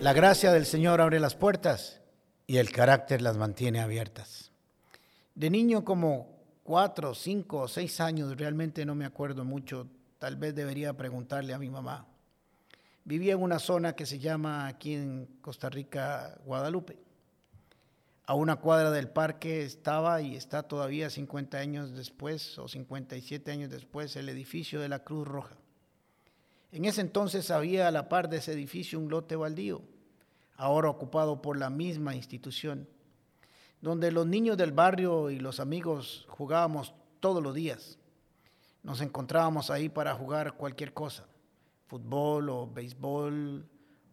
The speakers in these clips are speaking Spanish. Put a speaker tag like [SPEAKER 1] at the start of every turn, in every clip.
[SPEAKER 1] La gracia del Señor abre las puertas y el carácter las mantiene abiertas. De niño como cuatro, cinco o seis años, realmente no me acuerdo mucho, tal vez debería preguntarle a mi mamá. Vivía en una zona que se llama aquí en Costa Rica, Guadalupe. A una cuadra del parque estaba y está todavía 50 años después o 57 años después el edificio de la Cruz Roja. En ese entonces había a la par de ese edificio un lote baldío, ahora ocupado por la misma institución, donde los niños del barrio y los amigos jugábamos todos los días. Nos encontrábamos ahí para jugar cualquier cosa, fútbol o béisbol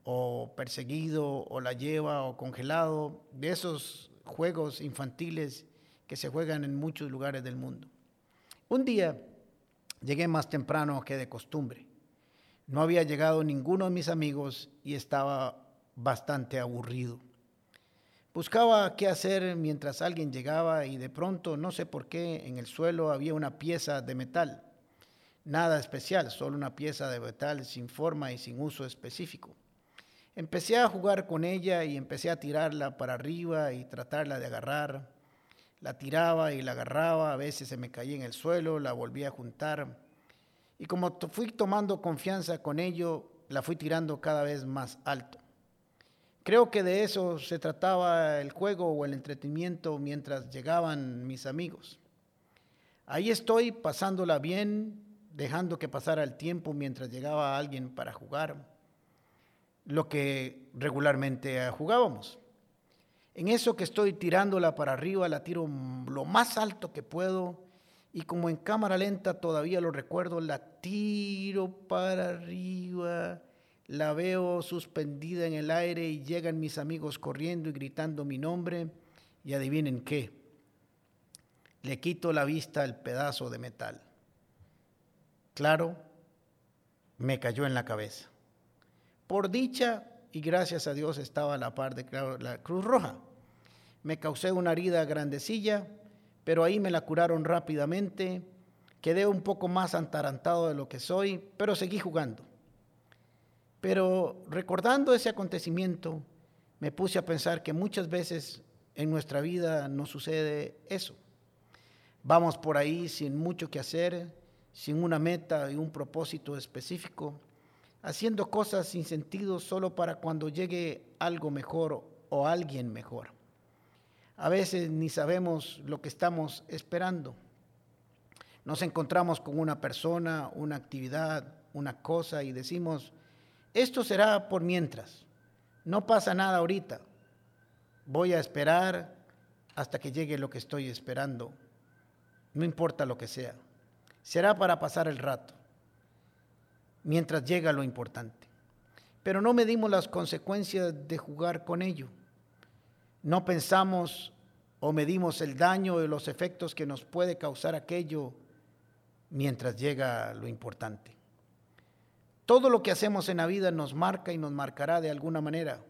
[SPEAKER 1] o perseguido o la lleva o congelado, de esos juegos infantiles que se juegan en muchos lugares del mundo. Un día llegué más temprano que de costumbre no había llegado ninguno de mis amigos y estaba bastante aburrido. Buscaba qué hacer mientras alguien llegaba y de pronto, no sé por qué, en el suelo había una pieza de metal. Nada especial, solo una pieza de metal sin forma y sin uso específico. Empecé a jugar con ella y empecé a tirarla para arriba y tratarla de agarrar. La tiraba y la agarraba, a veces se me caía en el suelo, la volvía a juntar y como fui tomando confianza con ello, la fui tirando cada vez más alto. Creo que de eso se trataba el juego o el entretenimiento mientras llegaban mis amigos. Ahí estoy pasándola bien, dejando que pasara el tiempo mientras llegaba alguien para jugar, lo que regularmente jugábamos. En eso que estoy tirándola para arriba, la tiro lo más alto que puedo y como en cámara lenta todavía lo recuerdo, la tiro para arriba, la veo suspendida en el aire y llegan mis amigos corriendo y gritando mi nombre y adivinen qué, le quito la vista al pedazo de metal. Claro, me cayó en la cabeza. Por dicha y gracias a Dios estaba a la par de la Cruz Roja. Me causé una herida grandecilla pero ahí me la curaron rápidamente. Quedé un poco más antarantado de lo que soy, pero seguí jugando. Pero recordando ese acontecimiento, me puse a pensar que muchas veces en nuestra vida nos sucede eso. Vamos por ahí sin mucho que hacer, sin una meta y un propósito específico, haciendo cosas sin sentido solo para cuando llegue algo mejor o alguien mejor. A veces ni sabemos lo que estamos esperando. Nos encontramos con una persona, una actividad, una cosa y decimos, esto será por mientras, no pasa nada ahorita, voy a esperar hasta que llegue lo que estoy esperando, no importa lo que sea, será para pasar el rato, mientras llega lo importante. Pero no medimos las consecuencias de jugar con ello. No pensamos o medimos el daño y los efectos que nos puede causar aquello mientras llega lo importante. Todo lo que hacemos en la vida nos marca y nos marcará de alguna manera,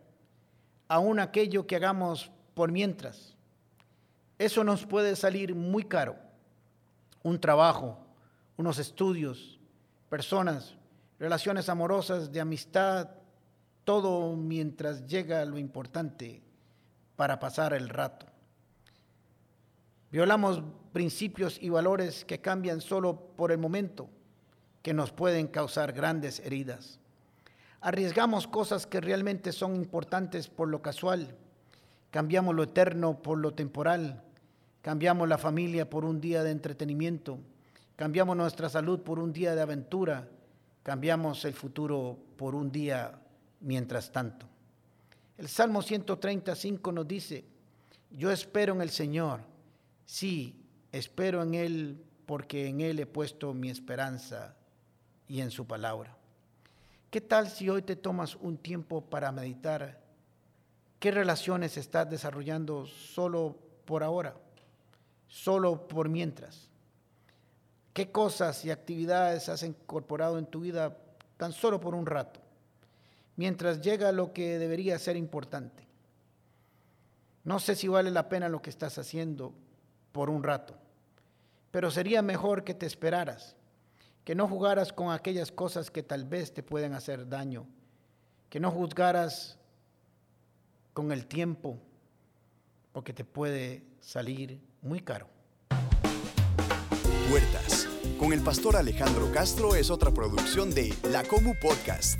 [SPEAKER 1] aún aquello que hagamos por mientras. Eso nos puede salir muy caro. Un trabajo, unos estudios, personas, relaciones amorosas, de amistad, todo mientras llega lo importante para pasar el rato. Violamos principios y valores que cambian solo por el momento, que nos pueden causar grandes heridas. Arriesgamos cosas que realmente son importantes por lo casual. Cambiamos lo eterno por lo temporal. Cambiamos la familia por un día de entretenimiento. Cambiamos nuestra salud por un día de aventura. Cambiamos el futuro por un día mientras tanto. El Salmo 135 nos dice, yo espero en el Señor, sí, espero en Él porque en Él he puesto mi esperanza y en su palabra. ¿Qué tal si hoy te tomas un tiempo para meditar qué relaciones estás desarrollando solo por ahora, solo por mientras? ¿Qué cosas y actividades has incorporado en tu vida tan solo por un rato? Mientras llega lo que debería ser importante. No sé si vale la pena lo que estás haciendo por un rato, pero sería mejor que te esperaras, que no jugaras con aquellas cosas que tal vez te pueden hacer daño, que no juzgaras con el tiempo porque te puede salir muy caro.
[SPEAKER 2] Puertas, con el pastor Alejandro Castro es otra producción de La Comu Podcast.